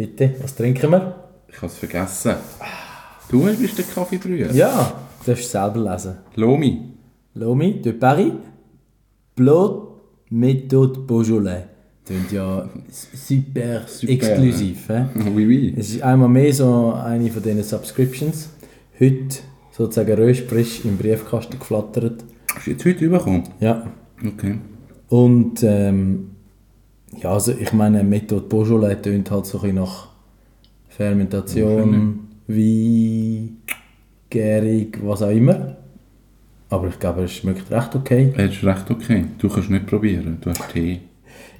Bitte, was trinken wir? Ich habe es vergessen. Du bist der Kaffeebrüher? Ja, du darfst es selber lesen. Lomi. Lomi de Paris, Blot Méthode Beaujolais. Klingt ja super, Super, exklusiv. hä? Oui, oui. Es ist einmal mehr so eine von diesen Subscriptions. Heute sozusagen röstfrisch im Briefkasten geflattert. Hast du jetzt heute bekommen? Ja. Okay. Und ähm, ja, also ich meine, Methode Beaujolais tönt halt so ein bisschen nach Fermentation, Wein, Gärig, was auch immer. Aber ich glaube, es schmeckt recht okay. Das ist recht okay. Du kannst nicht probieren. Du hast Tee.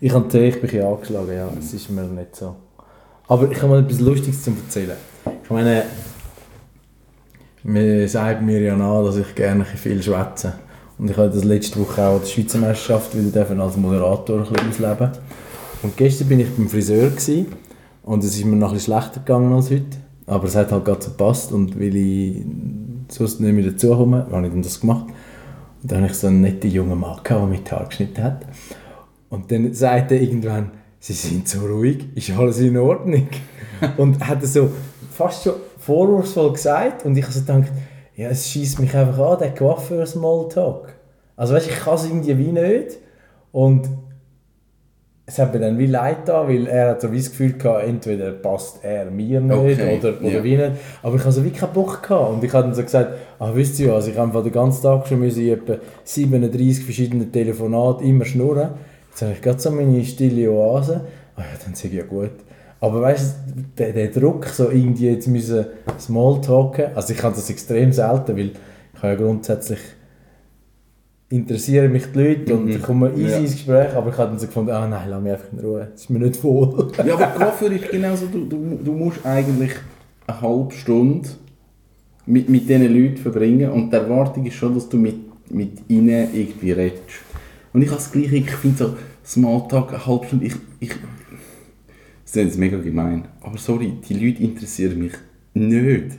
Ich habe Tee, ich bin ein angeschlagen, ja, es ist mir nicht so. Aber ich habe mal etwas Lustiges zu erzählen. Ich meine, mir sagt mir ja nach, dass ich gerne viel schwätze. Und ich habe das letzte Woche auch die Schweizer Meisterschaft wieder dürfen als Moderator ein bisschen ausleben. Und gestern bin ich beim Friseur gewesen, und es ist mir noch ein bisschen schlechter gegangen als heute. Aber es hat halt gerade so gepasst und weil ich sonst nicht mehr dazukomme, habe ich dann das gemacht. Und dann habe ich so einen netten jungen Mann gehabt, der mir die Haare geschnitten hat. Und dann sagt er irgendwann, Sie sind so ruhig, ist alles in Ordnung? und hat er so fast schon vorwurfsvoll gesagt und ich habe so gedacht, ja, es schießt mich einfach an, der Coiffeur Smalltalk. Also weißt, ich kann es irgendwie wie nicht und es hat mir dann wie leid da, weil er hat so wie das Gefühl gehabt, entweder passt er mir nicht Okay, oder, oder ja. wie nicht. Aber ich hatte so wie keinen Bock gehabt. Und ich habe dann so gesagt, ah, wisst ihr was, ich habe den ganzen Tag schon müssen etwa 37 verschiedene Telefonate immer schnurren. Jetzt habe ich gerade so meine stille Oase. Ah ja, dann sage ich ja gut. Aber weißt du, der, der Druck, so irgendwie jetzt müssen Smalltalken, also ich habe das extrem selten, weil ich habe ja grundsätzlich interessieren mich die Leute und ich komme easy Ja. ins Gespräch, aber ich habe dann so gefunden, ah nein, lass mich einfach in Ruhe, das ist mir nicht wohl. Ja, aber Coiffeur ist genauso, du, du, du musst eigentlich eine halbe Stunde mit, mit diesen Leuten verbringen und die Erwartung ist schon, dass du mit, mit ihnen irgendwie redest. Und ich habe das Gleiche, ich finde so Smalltalk, eine halbe Stunde, ich, ich das ist jetzt mega gemein, aber sorry, die Leute interessieren mich nicht.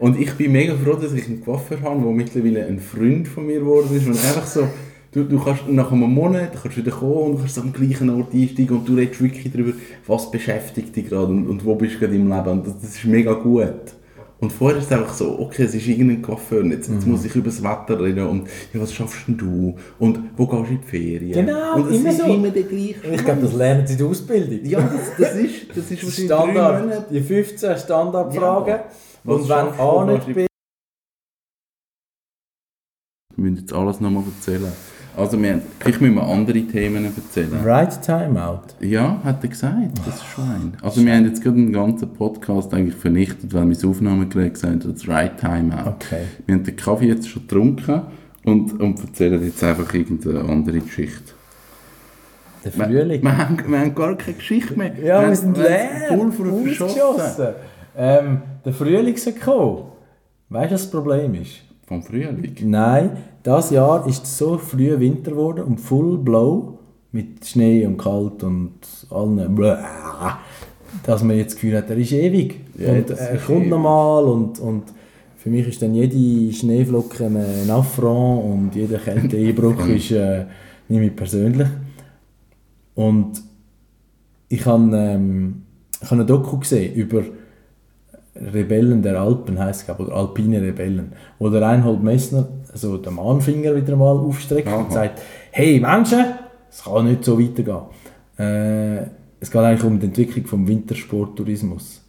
Und ich bin mega froh, dass ich einen Coiffeur habe, der mittlerweile ein Freund von mir geworden ist und einfach so, du, du kannst nach einem Monat kannst du wieder kommen und kannst am gleichen Ort einsteigen und du redest wirklich darüber, was beschäftigt dich gerade und, und wo bist du gerade im Leben und das, das ist mega gut. Und vorher ist es einfach so, okay, es ist irgendein Coiffeur, jetzt, jetzt Mhm. muss ich über das Wetter reden und ja, was schaffst denn du und wo gehst du in die Ferien? Genau, und immer ist so. immer der gleiche Ich glaube, das lernen sie in der Ausbildung. Ja, das, das ist, das ist wahrscheinlich Standard, die 15 Standardfragen. Ja. Was Und wenn du, A wo nicht bist, Wir müssen jetzt alles nochmal erzählen. Also, wir, haben- vielleicht müssen wir andere Themen erzählen. right Timeout. Ja, hat er gesagt, das Schwein. Also, wir haben jetzt gerade einen ganzen Podcast eigentlich vernichtet, weil mein Aufnahmegerät gesagt hat, das Right Time Out. Okay. Wir haben den Kaffee jetzt schon getrunken und, und erzählen jetzt einfach irgendeine andere Geschichte. Der Wir, Frühling. wir, haben, wir haben gar keine Geschichte mehr. Ja, wir haben- sind haben leer. Pulver verschossen. Ausgeschossen. Ähm, der Frühling ist gekommen. Weißt du, was das Problem ist? Vom Frühling. Nein, das Jahr ist so früh Winter geworden und full blow mit Schnee und kalt und allen Bläh, dass man jetzt das Gefühl hat, er ist ewig. Ja, und er kommt nochmal und, und für mich ist dann jede Schneeflocke ein Affront und jeder Kälteeinbruch ist äh, nicht mehr persönlich. Und ich habe ähm, ich habe eine Doku gesehen über Rebellen der Alpen, heisst es, glaube oder Alpine Rebellen, wo der Reinhold Messner so den Mahnfinger wieder mal aufstreckt Aha. und sagt, hey Menschen, es kann nicht so weitergehen. Äh, es geht eigentlich um die Entwicklung vom Wintersporttourismus.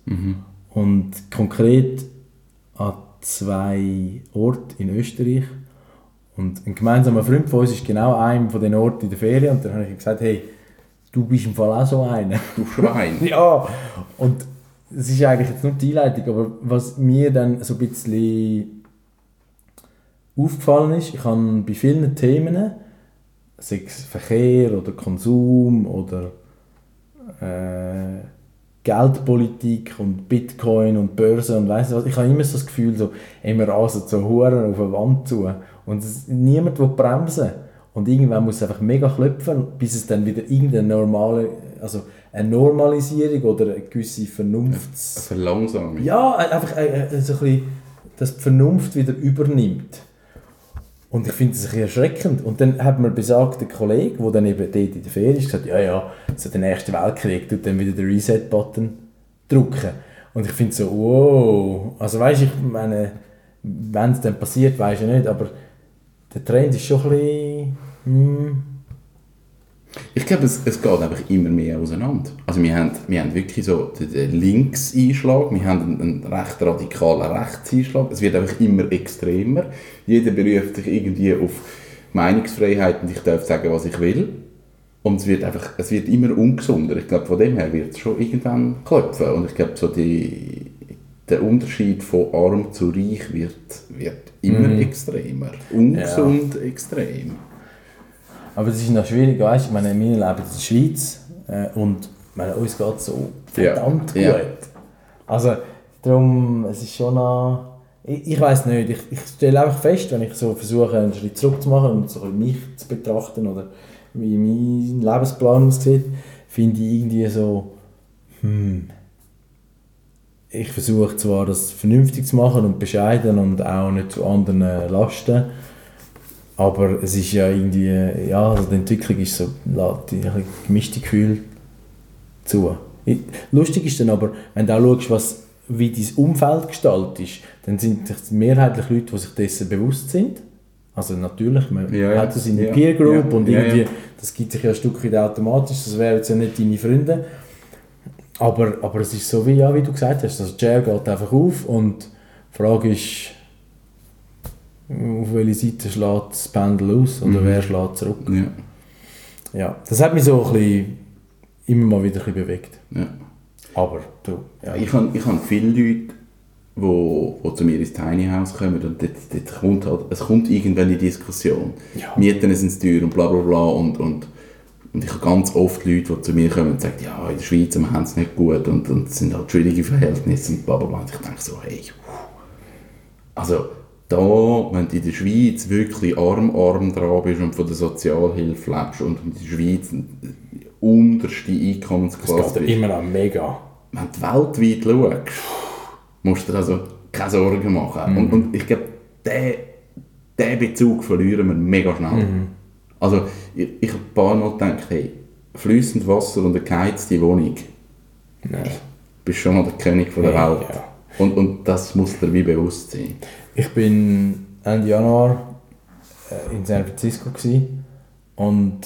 Und konkret an zwei Orten in Österreich. Und ein gemeinsamer Freund von uns ist genau einem von den Orten in der Ferien und dann habe ich gesagt, hey, du bist im Fall auch so einer. Du Schwein. Ja, und es ist eigentlich jetzt nur die Einleitung, aber was mir dann so ein bisschen aufgefallen ist, ich habe bei vielen Themen, sei es Verkehr oder Konsum oder äh, Geldpolitik und Bitcoin und Börse und weiss was. Ich habe immer so das Gefühl, so, ey, wir rasen so Huren auf eine Wand zu und niemand will bremsen. Und irgendwann muss es einfach mega klopfen, bis es dann wieder irgendeine normale, also eine Normalisierung oder eine gewisse Vernunfts... Verlangsamung. Ja, einfach äh, so ein bisschen, dass die Vernunft wieder übernimmt. Und ich finde das ein bisschen erschreckend. Und dann hat mir besagter Kollege, der dann eben dort in der Ferie ist, gesagt, ja, ja, so den Ersten Weltkrieg tut dann wieder den Reset-Button drücken. Und ich finde so, wow. Also weißt ich meine, wenn es dann passiert, weiß ich nicht, aber der Trend ist schon ein bisschen... Ich glaube, es, es geht einfach immer mehr auseinander. Also wir haben, wir haben wirklich so den, Linkseinschlag, wir haben einen, einen recht radikalen Rechtseinschlag. Es wird einfach immer extremer. Jeder beruft sich irgendwie auf Meinungsfreiheit und ich darf sagen, was ich will. Und es wird einfach, es wird immer ungesunder. Ich glaube, von dem her wird es schon irgendwann klopfen. Und ich glaube, so die, der Unterschied von arm zu reich wird, wird immer extremer. Ungesund extrem. Aber es ist noch schwierig, weißt du, ich meine, wir leben in der Schweiz äh, und meine, uns geht es so verdammt ja. gut. Also, darum, es ist schon noch... Ich, ich weiß nicht, ich, ich stelle einfach fest, wenn ich so versuche, einen Schritt zurück zu machen und so mich zu betrachten oder wie mein Lebensplan aussieht, finde ich irgendwie so, hm, ich versuche zwar das vernünftig zu machen und bescheiden und auch nicht zu anderen Lasten, aber es ist ja irgendwie, ja, also die Entwicklung ist so, gemischte Gefühle zu. Lustig ist dann aber, wenn du auch schaust, was, wie dein Umfeld gestaltet ist, dann sind es mehrheitlich Leute, die sich dessen bewusst sind. Also natürlich, man Ja, hat das in der Ja. Peer Group Ja. und irgendwie, das gibt sich ja ein Stück weit automatisch, das wären jetzt ja nicht deine Freunde. Aber, aber es ist so, wie, ja, wie du gesagt hast, also Share geht einfach auf und die Frage ist, auf welche Seite schlägt das Pendel aus oder Mhm. wer schlägt zurück. Ja. Ja, das hat mich so ein bisschen, immer mal wieder ein bewegt. Ja. Aber du, ja. Ich habe ich hab viele Leute, wo, wo zu mir ins Tiny House kommen und dort, dort kommt halt, es kommt irgendwann die Diskussion. Ja. Mieten sind teuer und bla bla bla und, und, und ich habe ganz oft Leute, die zu mir kommen und sagen, ja, in der Schweiz wir haben es nicht gut und, und es sind halt schwierige Verhältnisse und bla bla bla. Und ich denke so, hey, also da, wenn du in der Schweiz wirklich arm, arm dran bist und von der Sozialhilfe lebst und in der Schweiz die unterste das Einkommensklasse geht bist, immer noch mega. wenn du weltweit schaust, musst du dir also keine Sorgen machen. Und, und ich glaube, diesen den Bezug verlieren wir mega schnell. Also, ich, ich habe ein paar Mal gedacht, hey, fließend Wasser und eine geheizte Wohnung, Nein. bist schon mal der König von der Welt. ja. Und, und das muss dir wie bewusst sein. Ich bin Ende Januar äh, in San Francisco gewesen und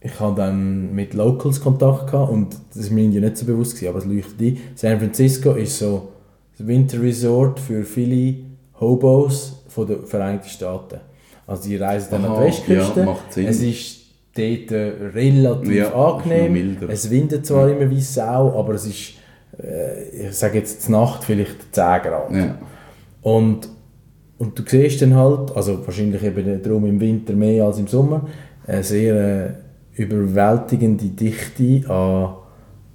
ich hatte dann mit Locals Kontakt gehabt und das ist mir nicht so bewusst gewesen, aber es leuchtet ein. San Francisco ist so das Winterresort für viele Hobos von den Vereinigten Staaten. Also die reisen dann an Aha, die Westküste. ja, macht Sinn. Es ist dort relativ Ja, angenehm. Es windet zwar immer wie Sau, aber es ist, ich sage jetzt, Nacht vielleicht 10 Grad. Ja. Und, und du siehst dann halt, also wahrscheinlich eben darum im Winter mehr als im Sommer, eine sehr äh, überwältigende Dichte an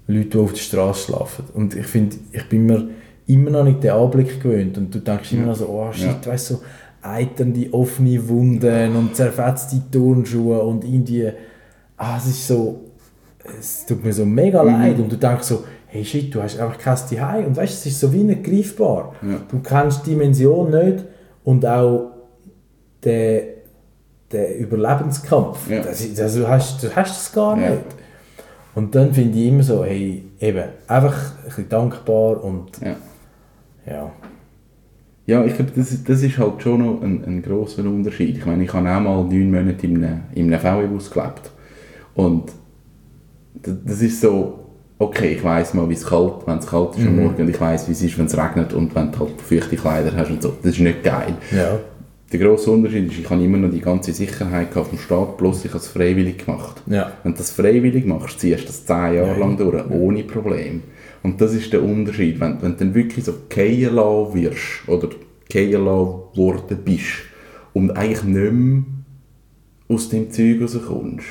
Leuten, die auf der Straße schlafen. Und ich finde, ich bin mir immer noch nicht den Anblick gewöhnt. Und du denkst immer noch so, oh shit, Ja. weißt du, so eiternde offene Wunden und zerfetzte Turnschuhe und irgendwie, ah, es ist so, es tut mir so mega Mhm. leid. Und du denkst so, hey shit, du hast einfach kein Zuhause. Und weißt du, es ist so wie nicht greifbar. Ja. Du kennst die Dimension nicht und auch den, den Überlebenskampf. Ja. Das, ist- also, du, hast, du hast das gar nicht. Und dann finde ich immer so, hey, eben, einfach ein bisschen dankbar und Ja. ja. Ja, ich glaube, das, ist- das ist halt schon noch ein, ein grosser Unterschied. Ich meine, ich habe auch mal neun Monate in einem, in einem VW-Bus gelebt. Und das, das ist so, okay, ich weiss mal, wie es kalt, wenn es kalt ist am Morgen und ich weiss, wie es ist, wenn es regnet und wenn du halt feuchte Kleider hast und so. Das ist nicht geil. Ja. Der grosse Unterschied ist, ich habe immer noch die ganze Sicherheit gehabt vom Staat, bloß ich habe es freiwillig gemacht. Ja. Wenn du das freiwillig machst, ziehst du das zehn Jahre Ja, lang durch, ohne Problem. Und das ist der Unterschied, wenn, wenn du dann wirklich so gehen wirst oder gehen worden bist und eigentlich nicht mehr aus dem Zeug rauskommst,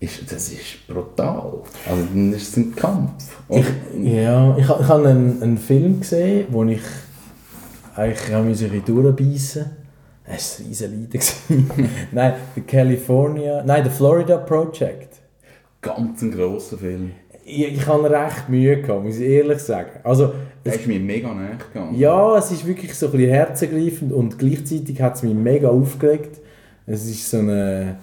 ist, das ist brutal. Also dann ist es ein Kampf. Ich, ja, ich, ich habe einen, einen Film gesehen, wo ich eigentlich auch musste durchbeissen Es war ein riesen Leiden. gewesen. nein, the California, nein, the Florida Project. ganz ein grosser Film. Ich, ich habe recht Mühe gehabt, muss ich ehrlich sagen. Also, es, ist mir mega nahe gegangen. ja, es ist wirklich so ein bisschen herzergreifend und gleichzeitig hat es mich mega aufgeregt. Es ist so eine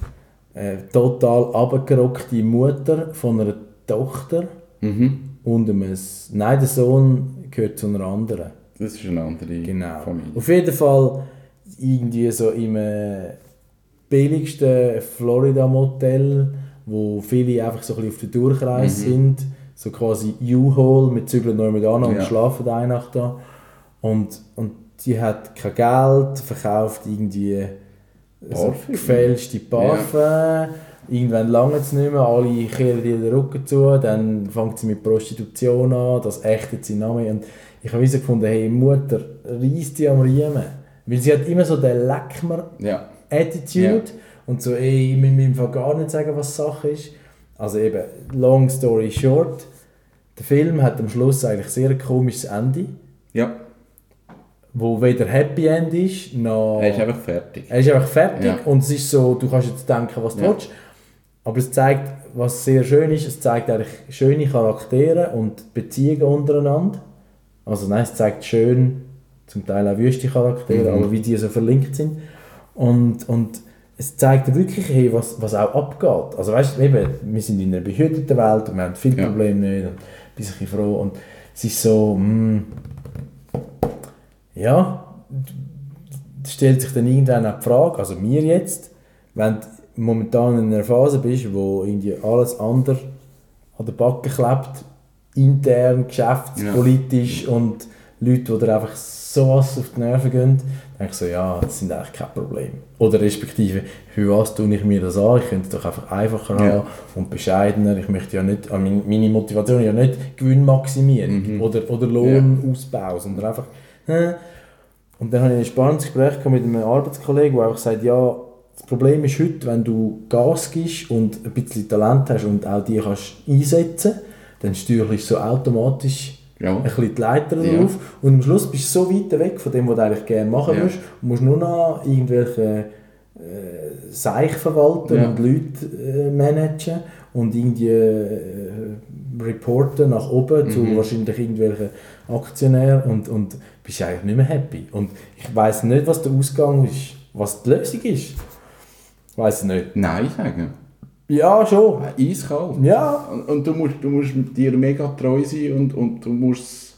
äh, total abgerockte Mutter von einer Tochter Mhm. und einem, nein, der Sohn gehört zu einer anderen. Das ist eine andere Genau. Familie. Auf jeden Fall irgendwie so im äh, billigsten Florida-Motel, wo viele einfach so ein bisschen auf der Durchreise sind. So quasi U-Haul, wir zügeln noch mit an und Ja. schlafen eine Nacht da. Und, und die hat kein Geld, verkauft irgendwie so gefälschte Parfum. Irgendwann lange es nicht mehr, alle kehren ihr den Rücken zu, dann fängt sie mit Prostitution an, das ächtet sie Name. Und ich habe so gefunden, hey Mutter, reiss die am Riemen. Weil sie hat immer so den Leckmer Ja. Attitude und so, ey, ich will mir im Fall gar nicht sagen, was Sache ist. Also eben, long story short, der Film hat am Schluss eigentlich sehr ein komisches Ende, Ja. Wo weder Happy End ist, noch... Er ist einfach fertig. Er ist einfach fertig Ja. und es ist so, du kannst jetzt denken, was du Ja. willst. Aber es zeigt, was sehr schön ist, es zeigt eigentlich schöne Charaktere und Beziehungen untereinander. Also nein, es zeigt schön, zum Teil auch wüste Charaktere, Mhm. aber wie die so verlinkt sind. Und, und es zeigt wirklich, hey, was, was auch abgeht. Also weißt du, eben, wir sind in einer behüteten Welt und wir haben viele Ja. Probleme nicht und bin ein bisschen froh. Und es ist so, mm, ja, stellt sich dann irgendwann auch die Frage, also mir jetzt, wenn du momentan in einer Phase bist, wo irgendwie alles andere an der Backe klebt, intern, geschäftspolitisch und Leute, die dir einfach sowas auf die Nerven gehen, denke ich so, ja, das sind eigentlich kein Problem. Oder respektive, für was tue ich mir das an? Ich könnte es doch einfach einfacher Ja. haben und bescheidener. Ich möchte ja nicht, meine Motivation ja nicht Gewinnmaximierung Mhm. oder, oder Lohnausbau, sondern einfach? Und dann hatte ich ein spannendes Gespräch mit einem Arbeitskollegen, der einfach sagt, ja, das Problem ist heute, wenn du Gas gibst und ein bisschen Talent hast und auch die kannst einsetzen, dann steuerst du so automatisch Ja. ein bisschen die Leiter Ja. drauf und am Schluss bist du so weit weg von dem, was du eigentlich gerne machen Ja. würdest und musst nur noch irgendwelche äh, Seich verwalten Ja. und Leute äh, managen und irgendwie äh, reporten nach oben zu Mhm. wahrscheinlich irgendwelchen Aktionären und, und bist eigentlich nicht mehr happy. Und ich weiß nicht, was der Ausgang ist, was die Lösung ist. Weiß nicht. Nein sagen. Ja, schon. Eiskalt. Ja. Und, und du, musst, du musst dir mega treu sein und, und du musst es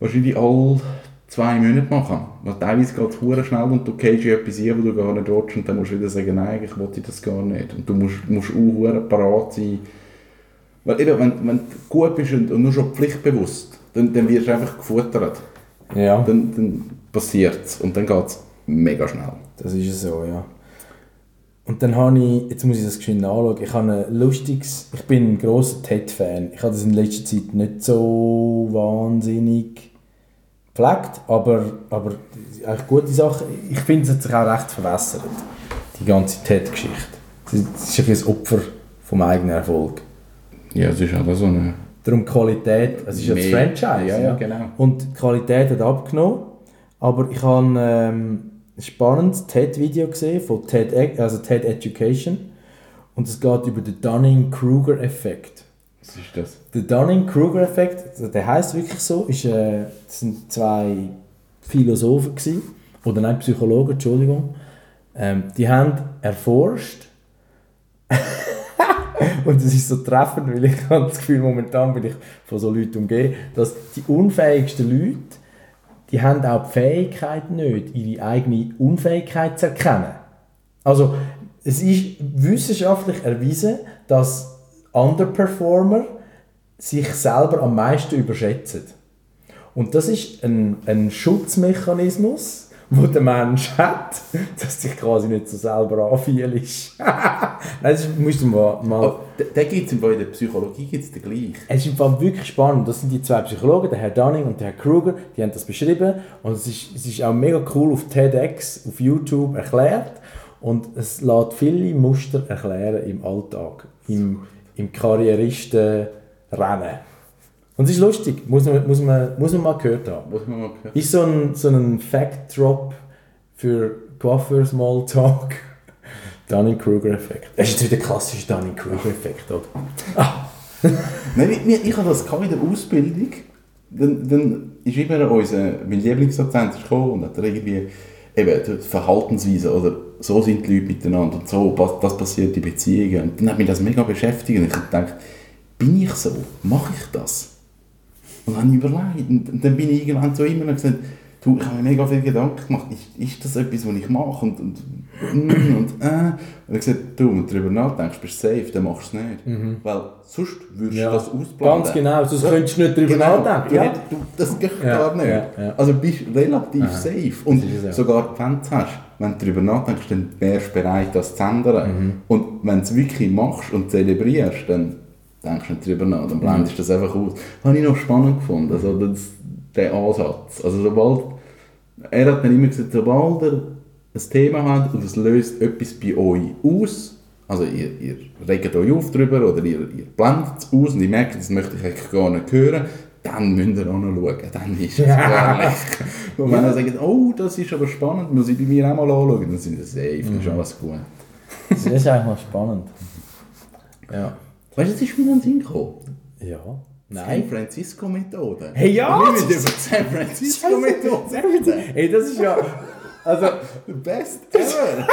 wahrscheinlich alle zwei Monate machen. Weil teilweise geht es schnell und du gehst in etwas rein, wo du gar nicht willst und dann musst du wieder sagen, nein, ich will das gar nicht. Und du musst, musst auch parat sein. Weil eben, wenn, wenn du gut bist und, und nur schon pflichtbewusst, dann, dann wirst du einfach gefuttert. Ja. Dann, dann passiert es und dann geht es mega schnell. Das ist so, ja. Und dann habe ich, jetzt muss ich das geschwind anschauen, ich habe ein lustiges, ich bin ein grosser TED-Fan. Ich habe das in letzter Zeit nicht so wahnsinnig gepflegt, aber, aber eigentlich gute Sache. Ich finde, es hat sich auch recht verwässert, die ganze TED-Geschichte. Es ist ein Opfer vom eigenen Erfolg. Ja, es ist halt so eine... Darum Qualität, es ist ja das Franchise. Ja, ja, genau. Und die Qualität hat abgenommen. Aber ich habe ähm, ein spannendes TED-Video gesehen von TED, also TED Education. Und es geht über den Dunning-Kruger-Effekt. Was ist das? Der Dunning-Kruger-Effekt, der heißt wirklich so, ist, äh, das sind zwei Philosophen gewesen, oder nein, Psychologen, Entschuldigung. Ähm, die haben erforscht, und das ist so treffend, weil ich habe das Gefühl, momentan bin ich von so Leuten umgeben, dass die unfähigsten Leute, die haben auch die Fähigkeit nicht, ihre eigene Unfähigkeit zu erkennen. Also, es ist wissenschaftlich erwiesen, dass Underperformer sich selber am meisten überschätzen. Und das ist ein, ein Schutzmechanismus, wo der Mensch hat, dass sich quasi nicht so selber anfühlt. Nein, das musst du mal... mal Oh, den gibt es in der Psychologie gibt's den gleich. es ist im Fall wirklich spannend. Das sind die zwei Psychologen, der Herr Dunning und der Herr Kruger, die haben das beschrieben. Und es ist, es ist auch mega cool auf TEDx, auf YouTube erklärt. Und es lässt viele Muster erklären im Alltag im, im Karrieristen-Rennen. Und es ist lustig, muss man, muss man, muss man mal gehört haben. Was man mal gehört. Ist so ein, so ein Fact-Drop für Coiffeur-Smalltalk. Dunning-Kruger-Effekt. Das ist jetzt wieder der klassische Dunning-Kruger-Effekt, oder? Nein, ich, hatte das in der Ausbildung. Dann, dann ist immer unser, mein Lieblingsdozent gekommen und hat irgendwie eben die Verhaltensweise oder so sind die Leute miteinander und so, was- das passiert in Beziehungen. Und dann hat mich das mega beschäftigt und ich habe gedacht, bin ich so? Mache ich das? Und dann habe ich überlegt und und dann bin ich irgendwann zu ihm und habe gesagt, du, ich habe mir mega viel Gedanken gemacht, ist, ist das etwas, was ich mache? Und, und, mm, und, äh. Und er hat gesagt, du, wenn du darüber nachdenkst, bist du safe, dann machst du es nicht. Weil sonst würdest Mhm. Ja, du das ausblenden. ganz genau, sonst könntest du nicht darüber Genau, nachdenken. Ja. du, das geht Ja, gar nicht. ja, ja. Also bist du relativ safe. Und ja. sogar wenn du hast, wenn du darüber nachdenkst, dann wärst du bereit, das zu ändern. Mhm. Und wenn du es wirklich machst und zelebrierst, dann denkst du nicht darüber nach, dann blendest du das einfach aus. Das habe ich noch spannend gefunden, also das, der Ansatz. Also sobald, er hat dann immer gesagt, sobald er ein Thema hat und es löst etwas bei euch aus, also ihr, ihr regt euch auf darüber oder ihr, ihr blendet es aus und ihr merkt, das möchte ich eigentlich gar nicht hören, dann müsst ihr auch noch schauen, dann ist es gefährlich. Und wenn er sagt, oh, das ist aber spannend, muss ich bei mir auch mal anschauen, dann sind wir safe, dann ist alles gut. Das ist eigentlich mal spannend. Ja. Weißt du, es ist mir in den Sinn gekommen. Ja. San Francisco-Methode. Hey, ja, Wir das müssen über die San Francisco-Methode reden. Ey, das ist ja... Also, The best ever.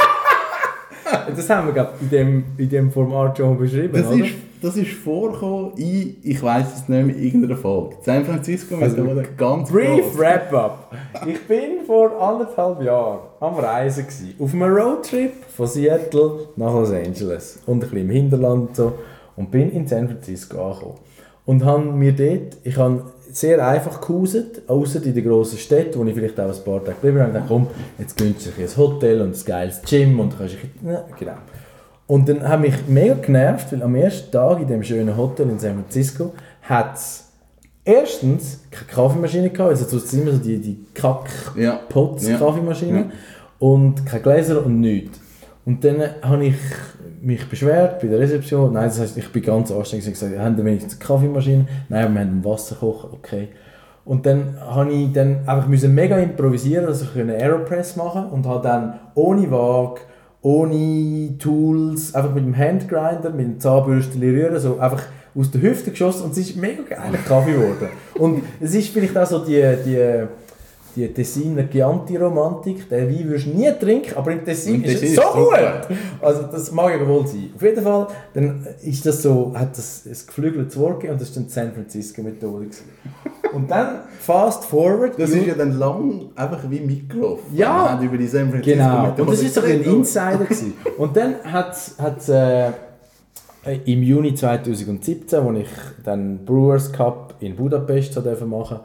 das haben wir glaub, in dem, in dem Format schon beschrieben, Das oder? ist, das ist vorgekommen in, ich weiß es nicht mehr, in irgendeiner Folge. San Francisco-Methode, Also, ganz Brief. Wrap-up. Ich bin vor anderthalb Jahren am Reisen gewesen, auf einem Roadtrip von Seattle nach Los Angeles und ein bisschen im Hinterland und so und bin in San Francisco angekommen und habe mir dort, ich habe sehr einfach gehauset, außer in den grossen Städten, wo ich vielleicht auch ein paar Tage geblieben bin, und dann komm, jetzt gönnst du dir ein Hotel und ein geiles Gym und kannst dich, ja, genau. Und dann hat mich mega genervt, weil am ersten Tag in dem schönen Hotel in San Francisco hat es erstens keine Kaffeemaschine gehabt, also sonst immer so die, die kack Ja. Ja. und keine Gläser und nichts. Und dann habe ich mich beschwert bei der Rezeption. Nein, das heißt, ich bin ganz anstrengend und gesagt, haben wir wenigstens eine Kaffeemaschine? Nein, wir haben einen Wasserkocher, okay. Und dann habe ich dann einfach müssen mega improvisieren, dass ich eine Aeropress machen und habe dann ohne Waage, ohne Tools, einfach mit dem Handgrinder, mit dem Zahnbürstchen rühren, so einfach aus der Hüfte geschossen und es ist mega geiler Kaffee geworden. Und es ist vielleicht auch so die, die, die Tessiner Chianti-Romantik, den Wein würdest du nie trinken, aber im Tessin ist es so ist super. gut. Also das mag ja wohl sein. Auf jeden Fall, dann ist das so, hat das ein geflügeltes Wort gegeben und das war dann die San Francisco-Methode. Und dann fast forward. Das ist ja dann lang einfach wie mitgelaufen. Ja. Über die San Francisco Genau, und das war so ein. Insider. gewesen. Und dann hat es äh, im Juni 2017, als ich den Brewers Cup in Budapest so machen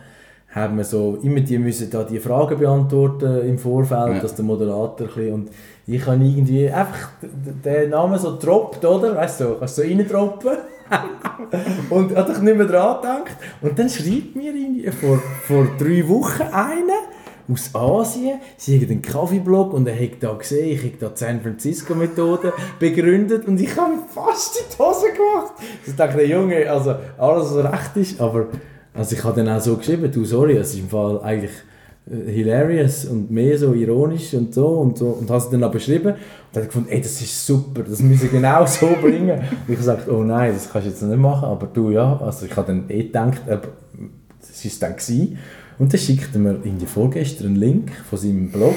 haben wir so immer die müssen da die Fragen beantworten im Vorfeld, Ja. dass der Moderator ein und ich habe irgendwie einfach den Namen so droppt, oder? Weißt du, kannst so reindroppen. und hat ich nicht mehr dran gedacht. Und dann schreibt mir irgendwie vor, vor drei Wochen einer aus Asien, sie haben einen Kaffeeblog und er hat da gesehen, ich habe da die San Francisco Methode begründet und ich habe fast in die Hose gemacht. Ich dachte, der Junge, also alles was recht ist, aber also ich habe dann auch so geschrieben, du sorry, es ist im Fall eigentlich äh, hilarious und mehr so ironisch und so und so und habe es dann auch beschrieben und dann gefunden, ey, das ist super, das müssen wir genau so bringen. Und ich gesagt, oh nein, das kannst du jetzt nicht machen, aber du ja, also ich habe dann eh gedacht, aber das es dann gewesen. Und dann schickt er mir irgendwie vorgestern einen Link von seinem Blog.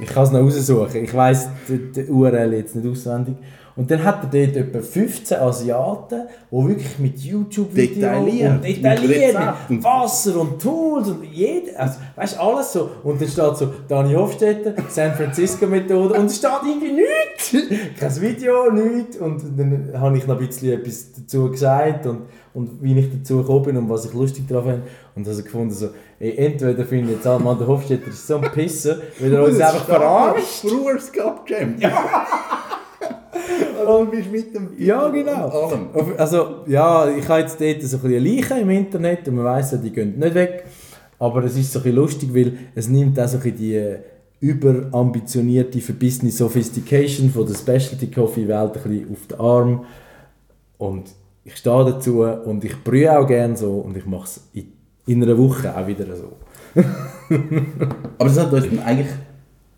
Ich kann es noch raussuchen. Ich weiss die, die URL jetzt nicht auswendig. Und dann hat er dort etwa 15 Asiaten, die wirklich mit YouTube-Videos Detailliert, und mit detailliert, Rezepten. mit Wasser und Tools und jede, also, weißt du, alles so. Und dann steht so Dani Hofstetter, San Francisco Methode und es steht irgendwie nichts. Kein Video, nichts. Und dann habe ich noch ein bisschen etwas dazu gesagt und, und wie ich dazu gekommen bin und was ich lustig daran finde. Und also gefunden so, ey, entweder finde ich jetzt Alman der Hofstetter ist so ein Pisser, weil er uns einfach verarscht. Brewers Cup Champ. Ja. du bist mit dem Ja, genau. und Also, ja, ich habe jetzt dort so ein bisschen Leichen im Internet und man weiss ja, die gehen nicht weg. Aber es ist so ein bisschen lustig, weil es nimmt auch so ein bisschen die äh, überambitionierte verbissene Sophistication von der Specialty Coffee Welt ein bisschen auf den Arm. Und ich stehe dazu und ich brühe auch gerne so und ich mache es in, in einer Woche auch wieder so. Aber das hat dann eigentlich,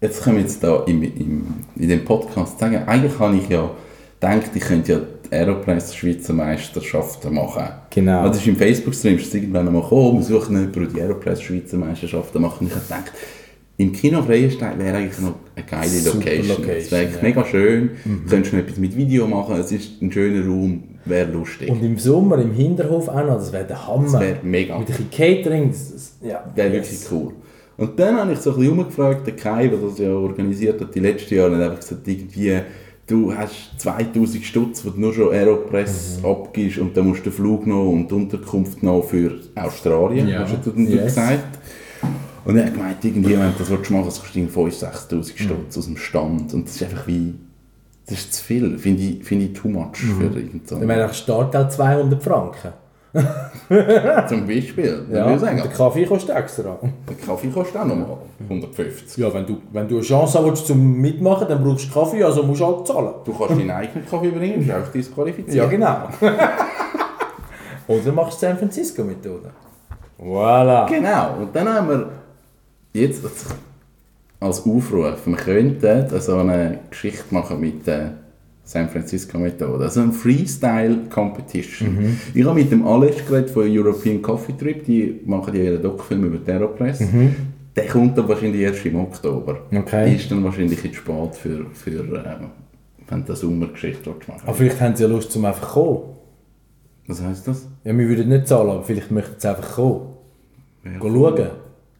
jetzt können wir jetzt da im, im, in dem Podcast sagen, eigentlich habe ich ja gedacht, ich könnte ja die Aeropress Schweizer Meisterschaften machen. Genau. Das ist im Facebook-Stream, ist irgendwann mal gekommen, wir suchen jemanden, der die Aeropress Schweizer Meisterschaften macht. Und ich habe gedacht, im Kino Freienstein wäre eigentlich noch eine geile Super Location. Es wäre eigentlich ja. mega schön, du könntest schon etwas mit Video machen, es ist ein schöner Raum, wäre lustig. Und im Sommer im Hinterhof auch noch, das wäre der Hammer. Das wäre mega. Mit ein bisschen Catering, das, ja. Wäre yes. wirklich cool. Und dann habe ich so ein bisschen umgefragt, der Kai, der das ja organisiert hat, die letzten Jahre, und hat einfach gesagt, irgendwie, du hast 2000 Stutz, die du nur schon Aeropress Mhm. abgibst und dann musst du den Flug noch und die Unterkunft noch für Australien, Ja. hast du dann Yes. gesagt. Und er hat gemeint, irgendwie, wenn du das willst machen willst, kostet 5'000, 6'000 Mhm. Stutz aus dem Stand. Und das ist einfach wie, das ist zu viel, finde ich, finde ich too much für irgend so. Dann wäre auch Startgeld 200 Franken. Zum Beispiel, Ja, sagen, der Kaffee kostet extra. der Kaffee kostet auch nochmal 150. Ja, wenn du, wenn du eine Chance willst, zum Mitmachen, dann brauchst du Kaffee, also musst du halt zahlen. Du kannst deinen eigenen Kaffee bringen, bist auch disqualifiziert. Ja, genau. Oder machst du San Francisco-Methode. Voilà. Genau, und dann haben wir jetzt als Aufruf, wir könnten so eine Geschichte machen mit der San Francisco Methode, also eine Freestyle Competition. Ich habe mit dem Alex geredet von European Coffee Trip, die machen ja ihren Doc-Film über die Aeropress. Der kommt dann wahrscheinlich erst im Oktober. Okay. Ist dann wahrscheinlich jetzt spät für, für ähm, wenn du eine Sommergeschichte willst machen Aber vielleicht haben sie ja Lust, zum einfach zu kommen. Was heisst das? Ja, wir würden nicht zahlen, aber vielleicht möchten sie einfach kommen. Ja, Gehen schauen.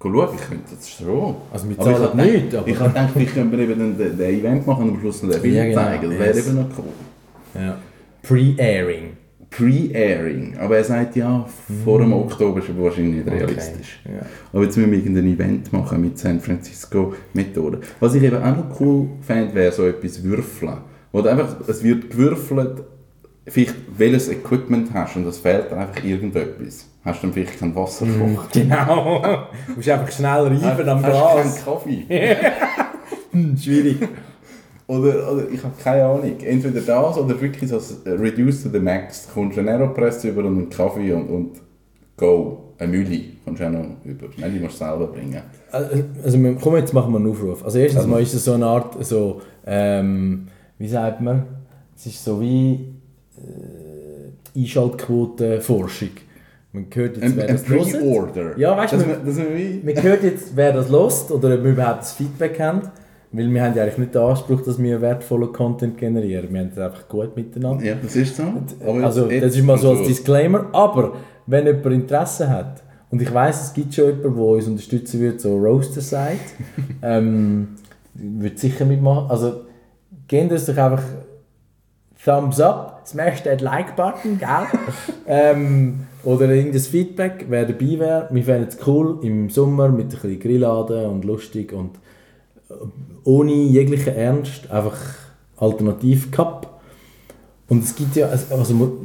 Schauen, ich könnte das schon. Also wir Aber ich nichts, aber- Ich habe gedacht, vielleicht können wir eben den, den Event machen und am Schluss noch den Film Ja, genau, zeigen. Das wäre yes. eben noch cool. Ja. Pre-Airing. Pre-Airing. Aber er sagt ja, vor dem Oktober ist wahrscheinlich nicht realistisch. Mhm. Ja. Aber jetzt müssen wir irgendein Event machen mit San Francisco Methode. Was ich eben auch noch cool fände, wäre so etwas würfeln. Du einfach, es wird gewürfelt, vielleicht welches Equipment hast und es fehlt einfach irgendetwas. Hast du dann vielleicht keinen Wasserkocher? Genau. du musst einfach schnell reiben am hast Glas. keinen Kaffee? Hm, schwierig. Oder, oder ich habe keine Ahnung. Entweder das oder wirklich so das Reduce to the Max. Du kommst eine Aeropress über und einen Kaffee und, und go. Eine Mühle kommst du auch noch über. Nein, die musst du selber bringen. Also, wir- komm, jetzt machen wir einen Aufruf. Also, erstens mal ist es so eine Art, so, ähm, wie sagt man? Es ist so wie äh, Einschaltquotenforschung. Man hört jetzt, wer ein das. Pre-Order. Ja, weißt du, wir wie... Man hört jetzt, wer das lost oder ob wir überhaupt das Feedback haben. Weil wir haben ja eigentlich nicht den Anspruch, dass wir wertvollen Content generieren. Wir haben es einfach gut miteinander. Ja, das ist so. Aber Also, das ist mal so als Disclaimer. Aber wenn jemand Interesse hat, und ich weiß, es gibt schon jemanden, der uns unterstützen wird, so Roaster-Side, ähm, wird sicher mitmachen. Also, gebt uns doch einfach Thumbs up, smash that Like-Button, gell? ähm, oder irgendein Feedback, wer dabei wäre. Wir fänden es cool im Sommer mit ein bisschen Grilladen und lustig und äh, ohne jeglichen Ernst, einfach Alternativ Cup. Und es gibt ja, also,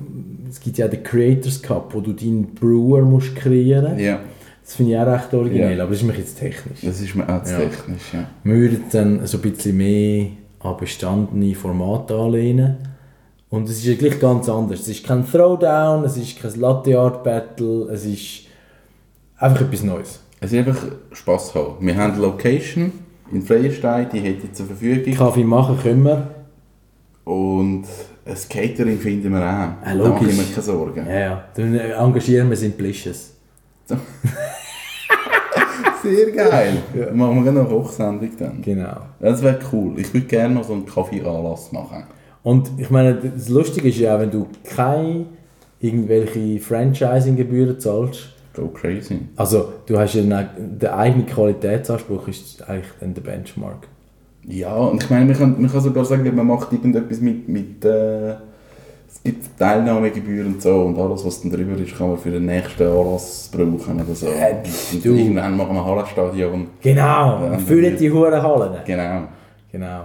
es gibt ja den Creators Cup, wo du deinen Brewer musst kreieren Ja, Das finde ich auch recht originell, Ja. aber das ist mir jetzt technisch. das ist mir auch zu Ja. technisch. Ja. Wir würden dann so ein bisschen mehr an bestandene Formate anlehnen. Und es ist ja gleich ganz anders. Es ist kein Throwdown, es ist kein Latte Art Battle, es ist einfach etwas Neues. Es ist einfach Spass haben. Wir haben eine Location in Freienstein, die hätte ich zur Verfügung. Kaffee machen können wir. Und ein Catering finden wir auch. Ja, da logisch. ich mir keine Sorgen. Ja, ja. Dann äh, engagieren wir Simplisches. Sehr geil. Machen wir noch eine Kochsendung dann. Genau. Das wäre cool. Ich würde gerne mal so einen Kaffeeanlass machen. Und ich meine, das Lustige ist ja, wenn du keine irgendwelche Franchising-Gebühren zahlst, Go crazy. also du hast ja einen, der eigene Qualitätsanspruch ist eigentlich dann der Benchmark. Ja, und ich meine, man kann, man kann sogar sagen, man macht irgendetwas mit, mit äh, es gibt Teilnahmegebühren und so und alles, was dann drüber ist, kann man für den nächsten Anlass brauchen oder so. Äh, und du. irgendwann machen wir Hallenstadion. Genau, Ja, füllen die Huren Hallen. Genau. Genau.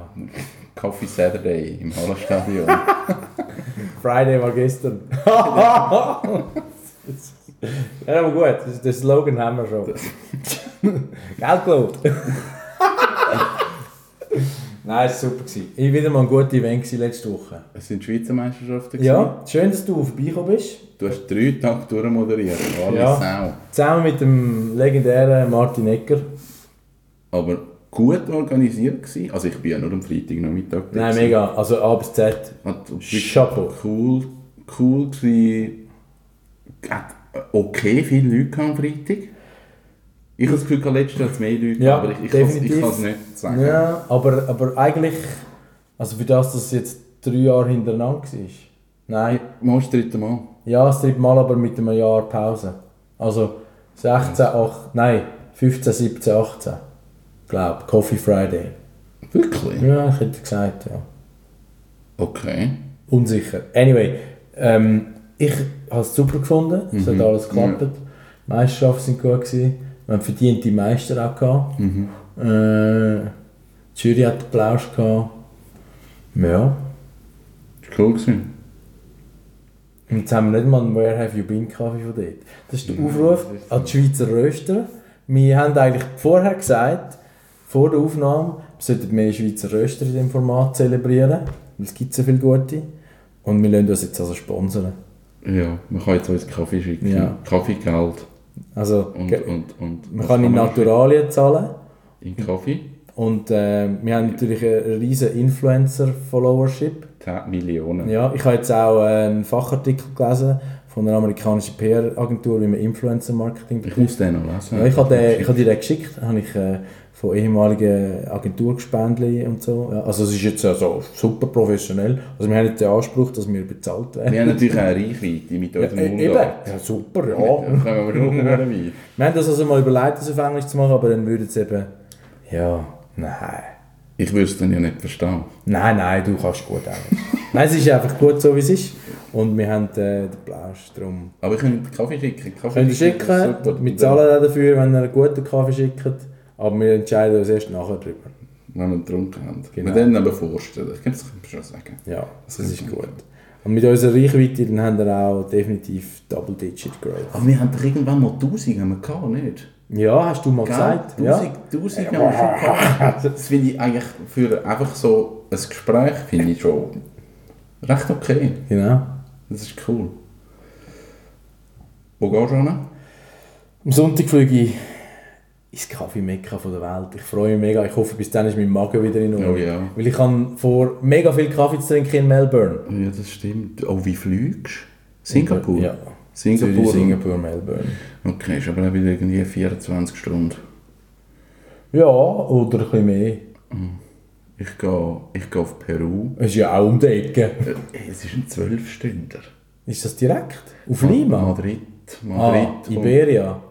Coffee Saturday im Hallenstadion. Friday war gestern. ja, aber gut, das- den Slogan haben wir schon. Geld gelohnt. Nein, es war super. gewesen. Ich war wieder mal ein guter Event letzte Woche. Es sind Schweizer Meisterschaften. Ja, schön, dass du vorbeigekommen bist. Du hast drei Tage durchmoderiert. Alle Ja. Sau. Zusammen mit dem legendären Martin Ecker. Aber gut organisiert gewesen. Also ich bin ja nur am Freitagnachmittag da Nein, gewesen. mega. Also A bis Z. Chapeau. Cool, cool gewesen. Hat okay viele Leute am Freitag. Ich habe das Gefühl, letztes Jahr mehr Leute Ja, aber ich, ich kann es nicht sagen. Ja, aber, aber eigentlich, also für das, dass es jetzt drei Jahre hintereinander war. Nein, Mal das dritte Mal. ja, das dritte Mal, aber mit einem Jahr Pause. Also 16, 8, nein, 15, 17, 18. Glaub, Coffee Friday. Wirklich? Ja, ich hätte gesagt, ja. Okay. Unsicher. Anyway, ähm, ich habe es super gefunden. Es hat alles geklappt. Die Meisterschaften waren gut. Gewesen. Wir haben verdiente Meister auch gehabt. Äh, die Jury hat Applaus gehabt. Ja. Das war cool. Gewesen. Und jetzt haben wir nicht mal einen Where Have You Been Kaffee von dort. Das ist der Aufruf an die Schweizer Röster. Wir haben eigentlich vorher gesagt, vor der Aufnahme, wir sollten mehr Schweizer Röster in diesem Format zelebrieren, weil es gibt so viele gute. Und wir lassen uns jetzt also sponsern. Ja, man kann jetzt uns Kaffee schicken. Ja. Kaffeegeld. Also, Und, und, und, man kann in Naturalien zahlen. In Kaffee? Und äh, wir haben natürlich eine riesige Influencer-Followership. 10 Millionen. Ja, ich habe jetzt auch einen Fachartikel gelesen von einer amerikanischen PR-Agentur, wie man Influencer-Marketing Ich muss den noch lesen. Ja, ich habe den, ich habe dir den geschickt, habe ich äh, von ehemaligen Agenturgespendli und so. Ja, also es ist jetzt also super professionell. Also wir haben nicht den Anspruch, dass wir bezahlt werden. Wir haben natürlich auch eine Reichweite mit Ja, unserem e- eben. Mundart. Ja, super, ja. Wir weit. Wir haben das also mal überlegt, das auf Englisch zu machen, aber dann würde es eben... Ja, nein. Ich würde es dann ja nicht verstehen. Nein, nein, du kannst gut Englisch. nein, es ist einfach gut so, wie es ist. Und wir haben äh, den Plausch drum. Aber ich könnte Kaffee schicken. Kaffee schicken, schicken, super. wir zahlen auch dafür, wenn ihr einen guten Kaffee schickt. Aber wir entscheiden uns erst nachher drüber. Wenn wir getrunken haben. Genau. Wir dann aber vorstellen. Ich kann das schon sagen. Ja, das ist gut. Und mit unserer Reichweite dann haben wir auch definitiv Double-Digit Growth. Aber wir haben doch irgendwann mal 1000 haben wir gehabt, nicht? Ja, hast du mal Gell? gesagt? 1000, 1000 haben wir schon gehabt. Das finde ich eigentlich für einfach so ein Gespräch finde ich schon recht okay. Ja, genau. Das ist cool. Wo gehst du hin? Am Sonntag fliege ich ins Kaffee-Mekka von der Welt. Ich freue mich mega. Ich hoffe, bis dann ist mein Magen wieder in Ordnung. Oh ja. Weil ich habe vor, mega viel Kaffee zu trinken in Melbourne. Ja, das stimmt. Oh, wie fliegst du? Singapur? Ja. Singapur. Zürich, Singapur, Melbourne. Okay, ist aber auch wieder irgendwie 24 Stunden. Ja, oder ein bisschen mehr. Ich gehe, ich gehe auf Peru. Es ist ja auch um die Ecke. Äh, Es ist ein 12-Stünder. Ist das direkt? Auf Lima? Madrid. Madrid. Ah, Iberia.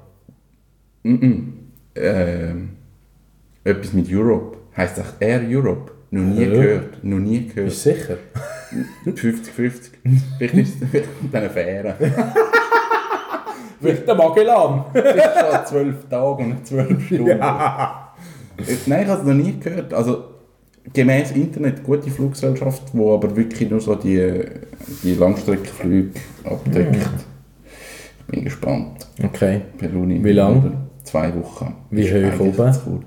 Ähm, etwas mit Europe. Heißt echt Air Europe? Noch nie Ja. gehört. Noch nie Bist gehört. du sicher? 50-50. Vielleicht ist es eine Fähre. Vielleicht der Magellan. Vielleicht schon 12 Tage und 12 Stunden. Ich- Nein, ich habe es noch nie gehört. Also, gemäß Internet gute Fluggesellschaft, die aber wirklich nur so die, die Langstreckenflüge abdeckt. Ich bin gespannt. Okay. Peruni. Wie lang? Zwei Wochen. Wie hoch oben?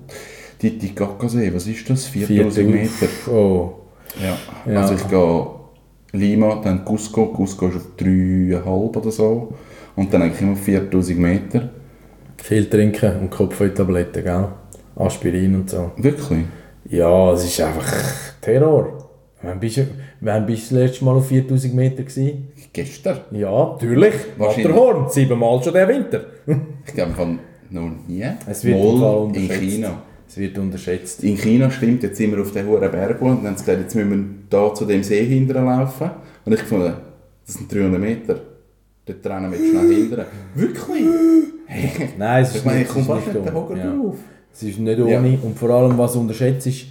Die, die Gagasee, was ist das? 4000 Meter. Oh. Ja. Ja. Also ich gehe Lima, dann Cusco. Cusco ist auf 3,5 oder so. Und dann eigentlich immer auf 4000 Meter. Viel trinken und Kopfweh-Tabletten, gell? Aspirin und so. Wirklich? Ja, es ist einfach Terror. Wann bist du, wann bist du das letzte Mal auf 4000 Meter gewesen? Gestern? Ja, natürlich. Matterhorn, siebenmal schon der Winter. Ich glaube von noch nie. Es wird Mal in unterschätzt. China. Es wird unterschätzt. In China stimmt, jetzt sind wir auf den hohen Berg und dann haben sie gesagt, jetzt müssen wir da zu dem See hinterher laufen. Und ich fand, das sind 300 Meter. Dort rennen wir schnell hinterher. Wirklich? Nein, es ist Ich meine, ich komme fast nicht den. Hocker Ja. drauf. Es ist nicht ohne. Und vor allem, was unterschätzt ist,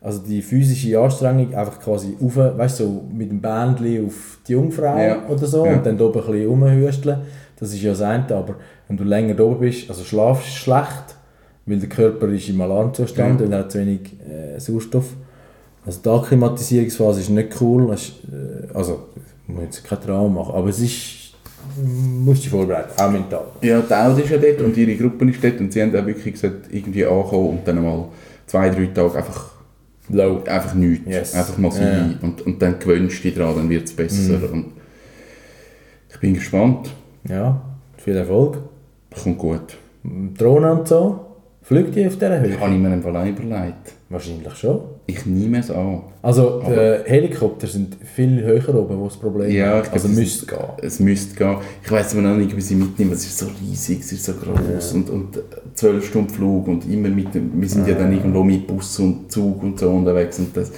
also die physische Anstrengung, einfach quasi rauf, weißt du, so mit dem Bändchen auf die Jungfrau Ja. oder so Ja. und dann da oben ein bisschen rumhüsteln. Das ist ja das eine, aber wenn du länger da oben bist, also schlafst du schlecht, weil der Körper ist im Alarmzustand Ja. und hat zu wenig äh, Sauerstoff. Also die Akklimatisierungsphase ist nicht cool, ist, äh, also ich muss jetzt kein Traum machen, aber es ist, musst dich vorbereiten, auch mental. Ja, die Audi ist ja dort und ihre Gruppe ist dort und sie haben auch wirklich gesagt, irgendwie ankommen und dann mal zwei, drei Tage einfach Low. einfach nichts. Yes. Einfach mal sein. Mhm. Und, und dann gewöhnst du dich dran, dann wird es besser. Und ich bin gespannt. Ja, viel Erfolg. Kommt gut. Drohnen und so. Fliegt die auf dieser Höhe? Habe ich mir im Fall überlegt. Wahrscheinlich schon. Ich nehme es an. Also, die Helikopter sind viel höher oben, wo das Problem Ja, ist. ich Also glaub, müsste gehen. Es müsste gehen. Ich weiß aber noch nicht, wie sie mitnehmen. Es ist so riesig, es ist so groß und, und 12 Stunden Flug und immer mit dem, wir sind ja dann irgendwo mit Bus und Zug und so unterwegs und das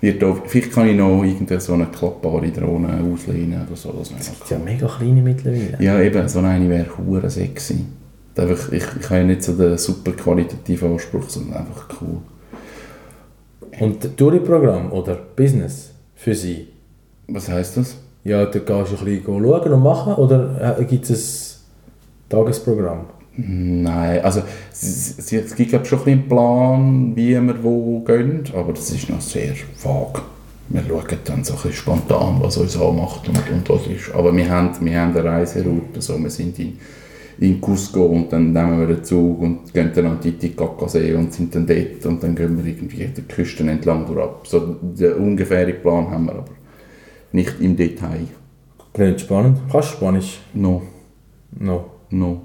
wird auch, vielleicht kann ich noch irgendeine so eine klappbare Drohne auslehnen oder so. Das Es gibt ja mega kleine mittlerweile. Ja, eben, so eine wäre hure sexy. Einfach, ich, ich habe ja nicht so den super qualitativen Anspruch, sondern einfach cool. Und Touri-Programm oder Business für sie? Was heisst das? Ja, da gehst du ein bisschen schauen und machen oder äh, gibt es ein Tagesprogramm? Nein, also es, es, gibt glaub, schon ein bisschen einen Plan, wie wir wo gehen, aber das ist noch sehr vage. Wir schauen dann so ein spontan, was uns anmacht und, und was ist. Aber wir haben, wir haben eine Reiseroute, so, wir sind in, in Cusco und dann nehmen wir den Zug und gehen dann an Titicaca-See und sind dann dort und dann gehen wir irgendwie die Küsten entlang durch ab. So den ungefähren Plan haben wir aber nicht im Detail. Klingt spannend. Kannst du Spanisch? No, No. no,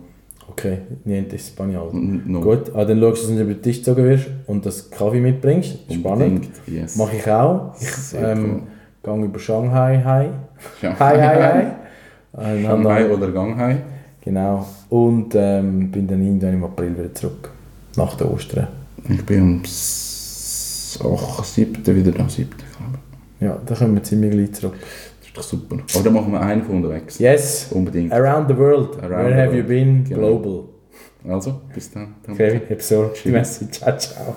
Okay, niente Español. no. Gut, ah, dann schaust du, dass du über den Tisch gezogen wirst und das Kaffee mitbringst. Spannend. Yes. Mache ich auch. Ich ähm, gehe über Shanghai. Hi. Ja. Hi, hi, hi. Äh, Shanghai oder Ganghai. Genau. Und ähm, bin dann irgendwann im April wieder zurück. Nach den Ostern. Ich bin am s- ach, 7. wieder da, 7. glaube Ja, da kommen wir ziemlich gleich zurück. Ich. Ist doch super. Aber dann machen wir einen von unterwegs. Yes! Unbedingt. Around the world. Around Where the have you world. been? Genau. Global. Also, bis dann. Kevin, Episode. Tschüss. Merci. Ciao, ciao.